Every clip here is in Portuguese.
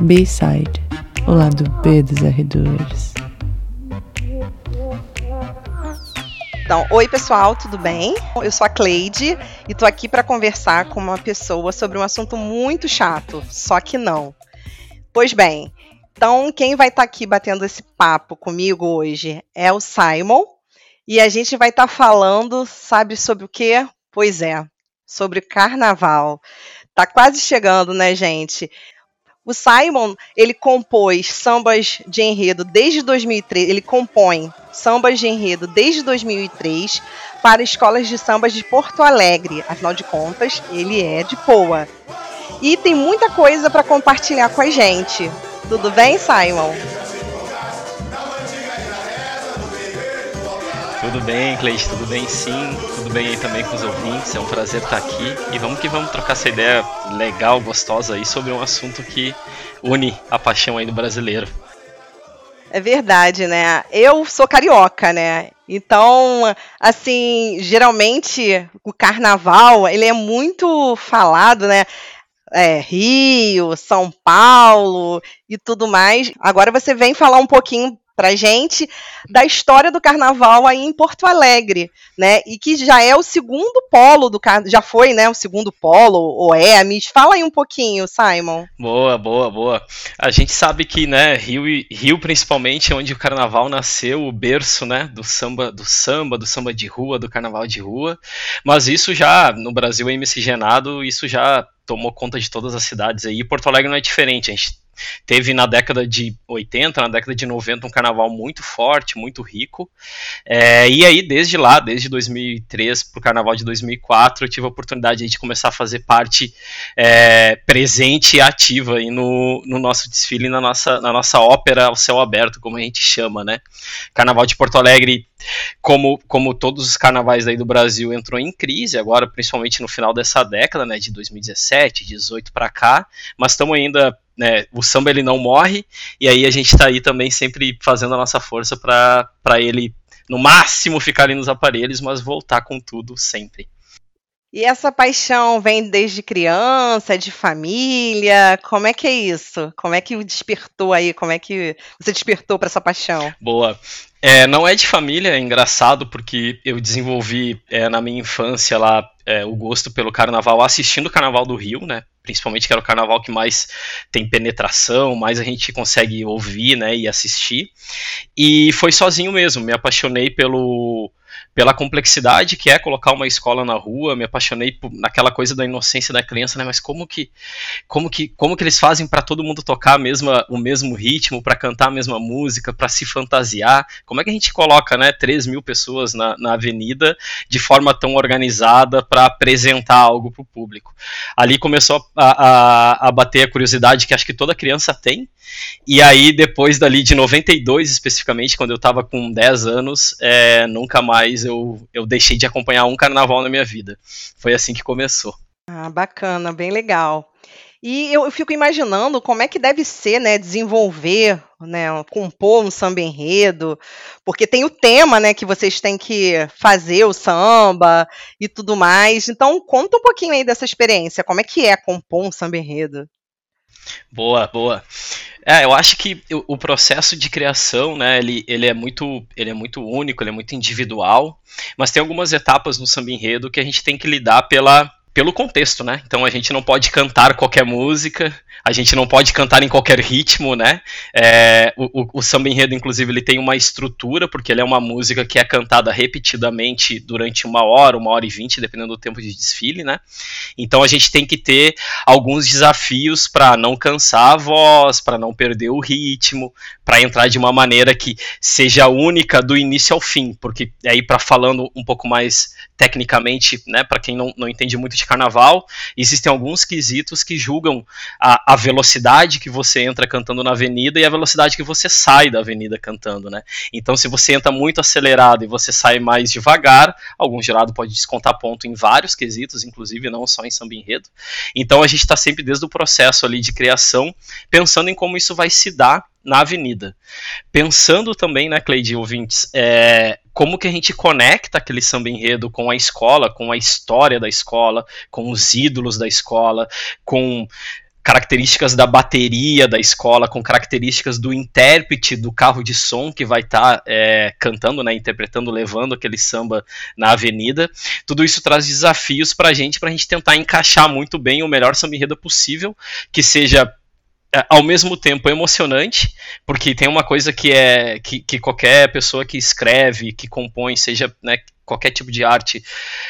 B-Side, o lado B dos R2. Então, oi pessoal, tudo bem? Eu sou a Cleide e tô aqui para conversar com uma pessoa sobre um assunto muito chato, só que não. Pois bem, então quem vai estar tá aqui batendo esse papo comigo hoje é o Simon e a gente vai estar tá falando, sabe sobre o quê? Pois é, sobre carnaval. Tá quase chegando, né, gente? O Simon, ele compôs sambas de enredo desde 2003, ele compõe sambas de enredo desde 2003 para escolas de sambas de Porto Alegre. Afinal de contas, ele é de Poa. E tem muita coisa para compartilhar com a gente. Tudo bem, Simon? Tudo bem, Cleide, tudo bem sim, bem aí também com os ouvintes, é um prazer estar aqui e vamos que vamos trocar essa ideia legal, gostosa aí sobre um assunto que une a paixão aí do brasileiro. É verdade, né? Eu sou carioca, né? Então, assim, geralmente o carnaval, ele é muito falado, né? É, Rio, São Paulo e tudo mais. Agora você vem falar um pouquinho pra gente da história do carnaval aí em Porto Alegre, né? E que já é o segundo polo do já foi, né, o segundo polo ou é, me fala aí um pouquinho, Simon. Boa, boa, boa. A gente sabe que, né, Rio Rio principalmente é onde o carnaval nasceu, o berço, né, do samba, do samba, do samba de rua, do carnaval de rua. Mas isso já no Brasil é miscigenado, isso já tomou conta de todas as cidades aí. E Porto Alegre não é diferente. A gente Teve na década de 80, na década de 90, um carnaval muito forte, muito rico. É, e aí, desde lá, desde 2003 para o carnaval de 2004, eu tive a oportunidade de começar a fazer parte é, presente e ativa aí no, no nosso desfile, na nossa, na nossa ópera ao céu aberto, como a gente chama, né? Carnaval de Porto Alegre como, como todos os carnavais aí do Brasil entrou em crise agora, principalmente no final dessa década, né, de 2017, 18 para cá, mas estamos ainda né, o samba ele não morre, e aí a gente está aí também sempre fazendo a nossa força para ele, no máximo, ficar ali nos aparelhos, mas voltar com tudo sempre. E essa paixão vem desde criança, de família? Como é que é isso? Como é que despertou aí? Como é que você despertou para essa paixão? Boa. É, não é de família, é engraçado porque eu desenvolvi é, na minha infância lá é, o gosto pelo carnaval assistindo o Carnaval do Rio, né? Principalmente que era o carnaval que mais tem penetração, mais a gente consegue ouvir, né, e assistir. E foi sozinho mesmo, me apaixonei pelo pela complexidade que é colocar uma escola na rua, me apaixonei por, naquela coisa da inocência da criança, né? Mas como que, como que, como que eles fazem para todo mundo tocar mesma, o mesmo ritmo, para cantar a mesma música, para se fantasiar? Como é que a gente coloca, né, 3 mil pessoas na, na avenida de forma tão organizada para apresentar algo para o público? Ali começou a, a, a bater a curiosidade que acho que toda criança tem, e aí, depois dali de 92, especificamente, quando eu tava com 10 anos, é, nunca mais eu, eu deixei de acompanhar um carnaval na minha vida. Foi assim que começou. Ah, bacana, bem legal. E eu, eu fico imaginando como é que deve ser, né, desenvolver, né, compor um samba enredo, porque tem o tema, né, que vocês têm que fazer o samba e tudo mais. Então, conta um pouquinho aí dessa experiência, como é que é compor um samba enredo? Boa, boa. É, eu acho que o processo de criação, né, ele, ele, é muito, ele é muito único, ele é muito individual, mas tem algumas etapas no samba enredo que a gente tem que lidar pela, pelo contexto, né? Então a gente não pode cantar qualquer música, a gente não pode cantar em qualquer ritmo, né? É, o, o, o, samba enredo, inclusive, ele tem uma estrutura, porque ele é uma música que é cantada repetidamente durante uma hora, uma hora e vinte, dependendo do tempo de desfile, né? Então a gente tem que ter alguns desafios para não cansar a voz, para não perder o ritmo, para entrar de uma maneira que seja única do início ao fim, porque aí para falando um pouco mais tecnicamente, né, para quem não, não entende muito de carnaval, existem alguns quesitos que julgam a, a velocidade que você entra cantando na avenida e a velocidade que você sai da avenida cantando, né? Então, se você entra muito acelerado e você sai mais devagar, algum jurado pode descontar ponto em vários quesitos, inclusive não só em samba enredo. Então, a gente está sempre desde o processo ali de criação pensando em como isso vai se dar na avenida. Pensando também, né, Cleide, ouvintes, é, como que a gente conecta aquele samba enredo com a escola, com a história da escola, com os ídolos da escola, com características da bateria da escola, com características do intérprete do carro de som que vai estar tá, é, cantando, né, interpretando, levando aquele samba na avenida. Tudo isso traz desafios para a gente, para a gente tentar encaixar muito bem o melhor samba enredo possível, que seja é, ao mesmo tempo emocionante, porque tem uma coisa que é que, que qualquer pessoa que escreve, que compõe, seja né, qualquer tipo de arte,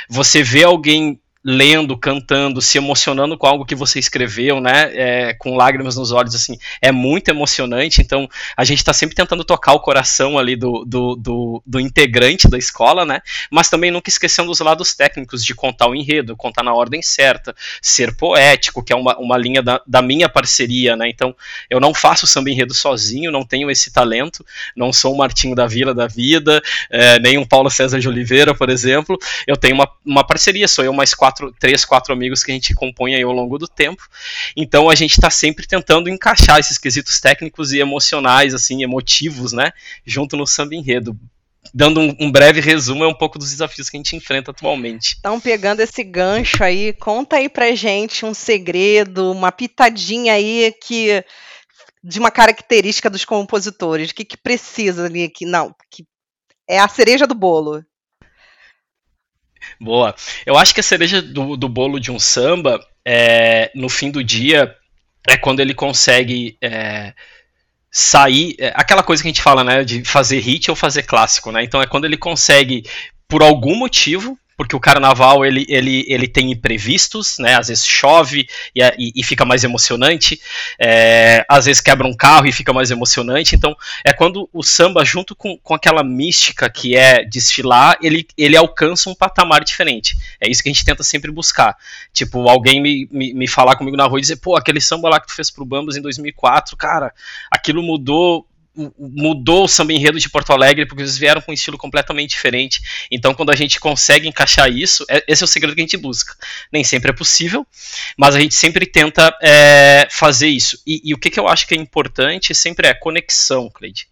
você vê alguém lendo, cantando, se emocionando com algo que você escreveu, né? É, com lágrimas nos olhos, assim, é muito emocionante. Então, a gente está sempre tentando tocar o coração ali do, do, do, do, integrante da escola, né? Mas também nunca esquecendo os lados técnicos de contar o enredo, contar na ordem certa, ser poético, que é uma, uma linha da, da minha parceria, né? Então, eu não faço samba enredo sozinho, não tenho esse talento, não sou o Martinho da Vila da Vida, é, nem um Paulo César de Oliveira, por exemplo. Eu tenho uma, uma parceria, sou eu mais quatro quatro, três, quatro amigos que a gente compõe aí ao longo do tempo. Então a gente está sempre tentando encaixar esses quesitos técnicos e emocionais, assim, emotivos, né, junto no samba enredo dando um, um, breve resumo, é um pouco dos desafios que a gente enfrenta atualmente. Então, pegando esse gancho aí, conta aí pra gente um segredo, uma pitadinha aí que de uma característica dos compositores, o que, que precisa ali, que não, que é a cereja do bolo. Boa. Eu acho que a cereja do, do bolo de um samba, é, no fim do dia, é quando ele consegue é, sair. É, aquela coisa que a gente fala, né? De fazer hit ou fazer clássico, né? Então é quando ele consegue, por algum motivo, porque o carnaval ele, ele, ele tem imprevistos, né? Às vezes chove e, e, e fica mais emocionante, é, às vezes quebra um carro e fica mais emocionante. Então é quando o samba, junto com, com aquela mística que é desfilar, ele, ele alcança um patamar diferente. É isso que a gente tenta sempre buscar. Tipo, alguém me, me, me falar comigo na rua e dizer, pô, aquele samba lá que tu fez pro Bambas em 2004, cara, aquilo mudou mudou o samba enredo de Porto Alegre porque eles vieram com um estilo completamente diferente. Então, quando a gente consegue encaixar isso, é, esse é o segredo que a gente busca. Nem sempre é possível, mas a gente sempre tenta é, fazer isso. E, e, o que, que eu acho que é importante sempre é conexão, Cleide.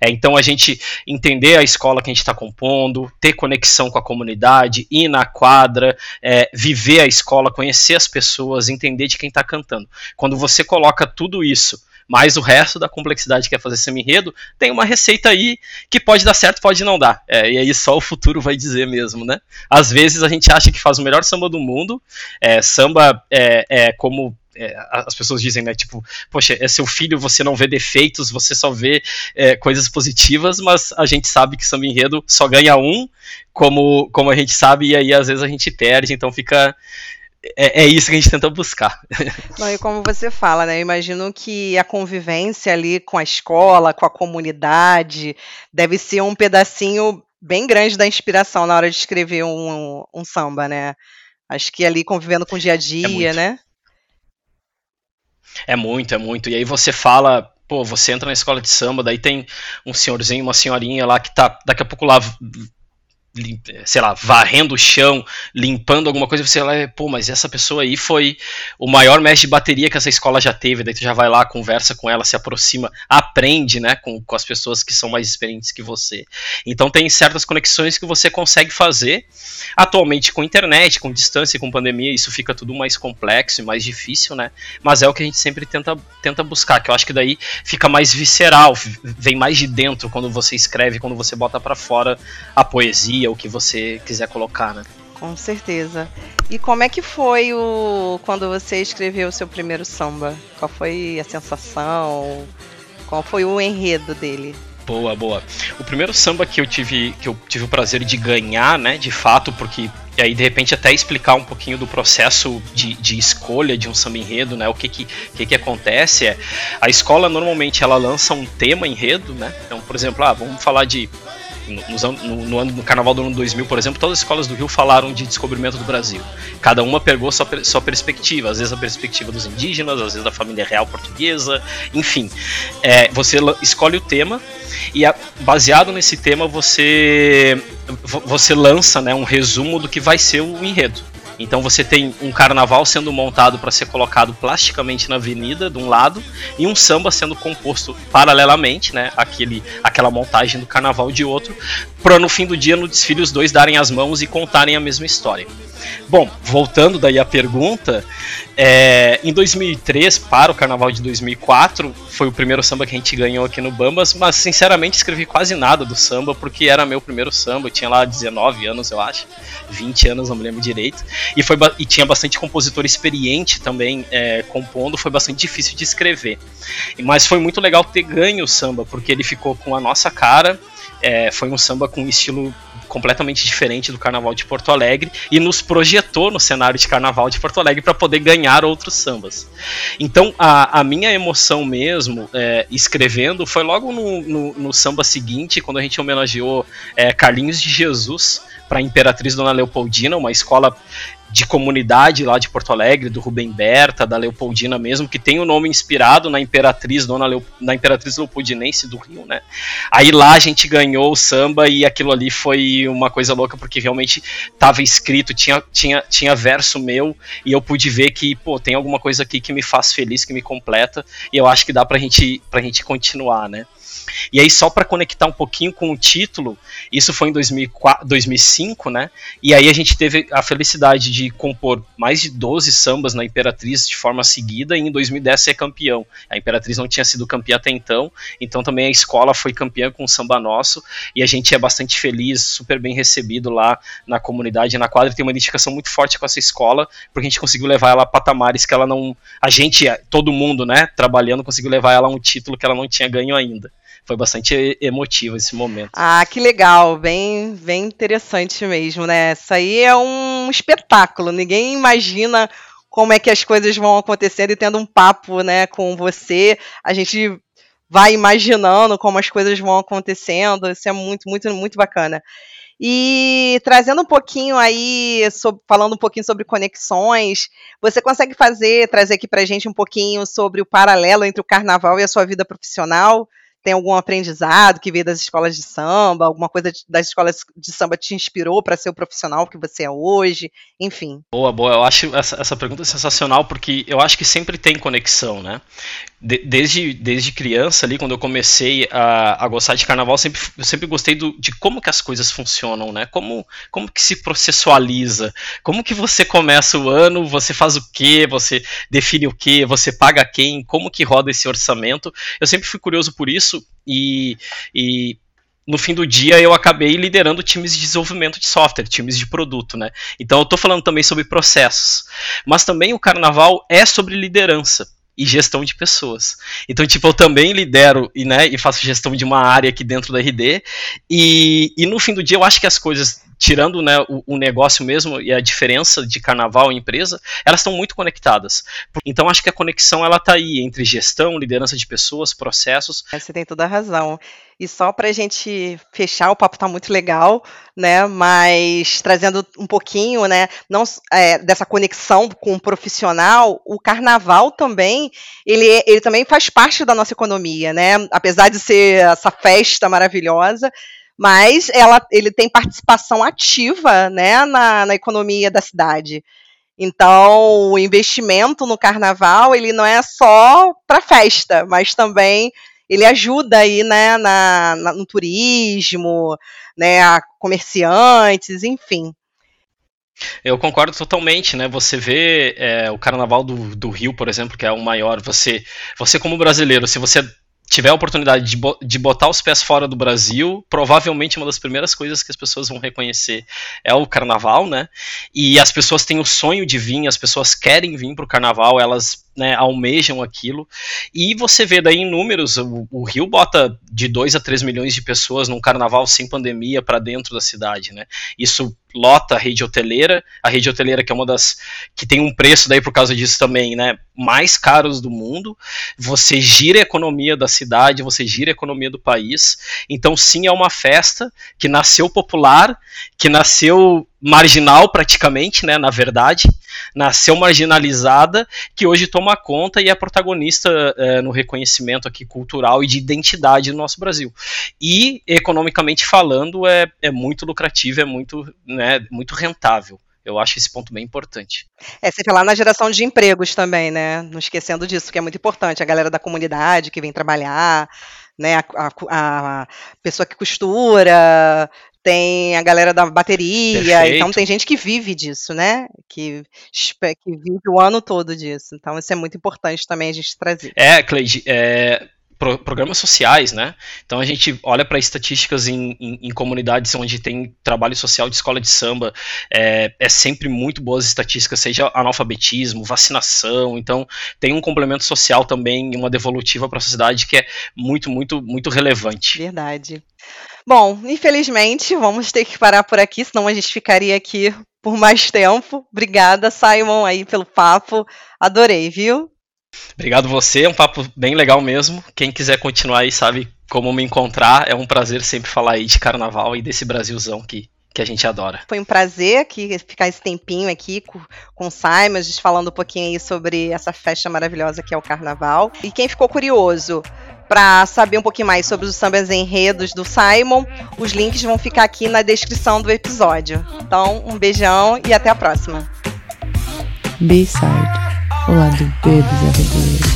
É, então a gente entender a escola que a gente está compondo, ter conexão com a comunidade, ir na quadra, é, viver a escola, conhecer as pessoas, entender de quem está cantando. Quando você coloca tudo isso mas o resto da complexidade que é fazer semi-enredo, tem uma receita aí que pode dar certo, pode não dar. É, e aí só o futuro vai dizer mesmo, né? Às vezes a gente acha que faz o melhor samba do mundo, é, samba é, é como é, as pessoas dizem, né? Tipo, poxa, é seu filho, você não vê defeitos, você só vê é, coisas positivas, mas a gente sabe que samba enredo só ganha um, como, como a gente sabe, e aí às vezes a gente perde, então fica, é, é, isso que a gente tenta buscar. Não, e como você fala, né? Eu imagino que a convivência ali com a escola, com a comunidade, deve ser um pedacinho bem grande da inspiração na hora de escrever um, um samba, né? Acho que ali convivendo com o dia a dia, é né? É muito, é muito. E aí você fala, pô, você entra na escola de samba, daí tem um senhorzinho, uma senhorinha lá que tá daqui a pouco lá sei lá, varrendo o chão, limpando alguma coisa, você vai, pô, mas essa pessoa aí foi o maior mestre de bateria que essa escola já teve, daí tu já vai lá, conversa com ela, se aproxima, aprende, né, com, com as pessoas que são mais experientes que você. Então tem certas conexões que você consegue fazer, atualmente com internet, com distância, com pandemia, isso fica tudo mais complexo e mais difícil, né, mas é o que a gente sempre tenta, tenta buscar, que eu acho que daí fica mais visceral, vem mais de dentro quando você escreve, quando você bota para fora a poesia, o que você quiser colocar, né? Com certeza. E como é que foi o quando você escreveu o seu primeiro samba? Qual foi a sensação? Qual foi o enredo dele? Boa, boa. O primeiro samba que eu tive que eu tive o prazer de ganhar, né, de fato, porque e aí de repente até explicar um pouquinho do processo de, de escolha de um samba enredo, né? O que que, que que acontece é a escola normalmente ela lança um tema enredo, né? Então, por exemplo, ah, vamos falar de no, no, no, ano, no carnaval do ano 2000, por exemplo, todas as escolas do Rio falaram de descobrimento do Brasil. Cada uma pegou sua, sua perspectiva, às vezes a perspectiva dos indígenas, às vezes da família real portuguesa, enfim. É, você escolhe o tema e a, baseado nesse tema você você lança né, um resumo do que vai ser o enredo. Então você tem um carnaval sendo montado para ser colocado plasticamente na avenida de um lado e um samba sendo composto paralelamente, né, aquele, aquela montagem do carnaval de outro, para no fim do dia no desfile os dois darem as mãos e contarem a mesma história. Bom, voltando daí à pergunta, é, em 2003, para o Carnaval de 2004, foi o primeiro samba que a gente ganhou aqui no Bambas, mas sinceramente escrevi quase nada do samba, porque era meu primeiro samba, eu tinha lá 19 anos, eu acho, 20 anos, não me lembro direito, e, foi, e tinha bastante compositor experiente também é, compondo, foi bastante difícil de escrever. Mas foi muito legal ter ganho o samba, porque ele ficou com a nossa cara, é, foi um samba com um estilo completamente diferente do Carnaval de Porto Alegre e nos projetou no cenário de Carnaval de Porto Alegre para poder ganhar outros sambas. Então a, a minha emoção mesmo é, escrevendo foi logo no, no, no, samba seguinte, quando a gente homenageou é, Carlinhos de Jesus para Imperatriz Dona Leopoldina, uma escola de comunidade lá de Porto Alegre, do Rubem Berta, da Leopoldina mesmo, que tem o um nome inspirado na Imperatriz Dona Leo, na Imperatriz Leopoldinense do Rio, né? Aí lá a gente ganhou o samba e aquilo ali foi uma coisa louca porque realmente estava escrito, tinha, tinha, tinha verso meu e eu pude ver que, pô, tem alguma coisa aqui que me faz feliz, que me completa e eu acho que dá pra gente, pra gente continuar, né? E aí, só para conectar um pouquinho com o título, isso foi em 2004, 2005, né? E aí a gente teve a felicidade de compor mais de 12 sambas na Imperatriz de forma seguida, e em 2010 ser campeão. A Imperatriz não tinha sido campeã até então, então também a escola foi campeã com o samba nosso, e a gente é bastante feliz, super bem recebido lá na comunidade, na quadra, tem uma identificação muito forte com essa escola, porque a gente conseguiu levar ela a patamares que ela não. A gente, todo mundo, né, trabalhando, conseguiu levar ela a um título que ela não tinha ganho ainda foi bastante emotivo esse momento. Ah, que legal, bem, bem interessante mesmo, né? Isso aí é um espetáculo. Ninguém imagina como é que as coisas vão acontecendo e tendo um papo, né, com você, a gente vai imaginando como as coisas vão acontecendo. Isso é muito, muito, muito bacana. E trazendo um pouquinho aí, sobre, falando um pouquinho sobre conexões, você consegue fazer, trazer aqui pra gente um pouquinho sobre o paralelo entre o carnaval e a sua vida profissional? Tem algum aprendizado que veio das escolas de samba, alguma coisa das escolas de samba te inspirou para ser o profissional que você é hoje, enfim. Boa, boa. Eu acho essa, essa pergunta sensacional porque eu acho que sempre tem conexão, né? De, desde, desde criança ali, quando eu comecei a, a gostar de carnaval, sempre, eu sempre gostei do, de como que as coisas funcionam, né? Como, como que se processualiza, como que você começa o ano, você faz o quê, você define o quê, você paga quem, como que roda esse orçamento. Eu sempre fui curioso por isso isso e, e no fim do dia eu acabei liderando times de desenvolvimento de software, times de produto, né? Então eu estou falando também sobre processos, mas também o carnaval é sobre liderança e gestão de pessoas. Então, tipo, eu também lidero e, né, e faço gestão de uma área aqui dentro da RD. E, e no fim do dia eu acho que as coisas tirando né, o, o, negócio mesmo e a diferença de carnaval e empresa, elas estão muito conectadas. Então acho que a conexão ela está aí entre gestão, liderança de pessoas, processos. Você tem toda a razão. E só para a gente fechar, o papo está muito legal, né? Mas trazendo um pouquinho, né? Não é, dessa conexão com o profissional, o carnaval também, ele, ele também faz parte da nossa economia, né? Apesar de ser essa festa maravilhosa, mas ela, ele tem participação ativa né, na, na economia da cidade. Então, o investimento no carnaval, ele não é só para festa, mas também ele ajuda aí, né, na, na, no turismo, né, a comerciantes, enfim. Eu concordo totalmente, né? Você vê é, o Carnaval do, do Rio, por exemplo, que é o maior. Você, você como brasileiro, se você tiver a oportunidade de, bo de botar os pés fora do Brasil, provavelmente uma das primeiras coisas que as pessoas vão reconhecer é o carnaval, né? E as pessoas têm o sonho de vir, as pessoas querem vir para o carnaval, elas né, almejam aquilo. E você vê daí em números, o, o, Rio bota de 2 a 3 milhões de pessoas num carnaval sem pandemia para dentro da cidade, né? Isso lota a rede hoteleira, a rede hoteleira que é uma das que tem um preço daí por causa disso também, né, mais caros do mundo. Você gira a economia da cidade, você gira a economia do país. Então sim, é uma festa que nasceu popular, que nasceu marginal praticamente, né, na verdade, nasceu marginalizada, que hoje toma conta e é protagonista é, no reconhecimento aqui cultural e de identidade do nosso Brasil. E economicamente falando é, é muito lucrativo, é muito, né, muito rentável. Eu acho esse ponto bem importante. É, você falar na geração de empregos também, né? Não esquecendo disso, que é muito importante. A galera da comunidade que vem trabalhar, né? A, a, a pessoa que costura, tem a galera da bateria, Perfeito. então tem gente que vive disso, né? Que, que vive o ano todo disso. Então isso é muito importante também a gente trazer. É, Cleide, é, pro, programas sociais, né? Então a gente olha para estatísticas em, em, em, comunidades onde tem trabalho social de escola de samba, é, é, sempre muito boas estatísticas, seja analfabetismo, vacinação, então tem um complemento social também, uma devolutiva para a sociedade que é muito, muito, muito relevante. Verdade. Bom, infelizmente vamos ter que parar por aqui, senão a gente ficaria aqui por mais tempo. Obrigada, Simon, aí pelo papo. Adorei, viu? Obrigado você, é um papo bem legal mesmo. Quem quiser continuar aí sabe como me encontrar. É um prazer sempre falar aí de carnaval e desse Brasilzão que, que a gente adora. Foi um prazer aqui, ficar esse tempinho aqui com, com o Simon, a gente falando um pouquinho aí sobre essa festa maravilhosa que é o carnaval. E quem ficou curioso para saber um pouquinho mais sobre os sambas enredos do Simon, os links vão ficar aqui na descrição do episódio. Então, um beijão e até a próxima. B-side o lado B dos arredores.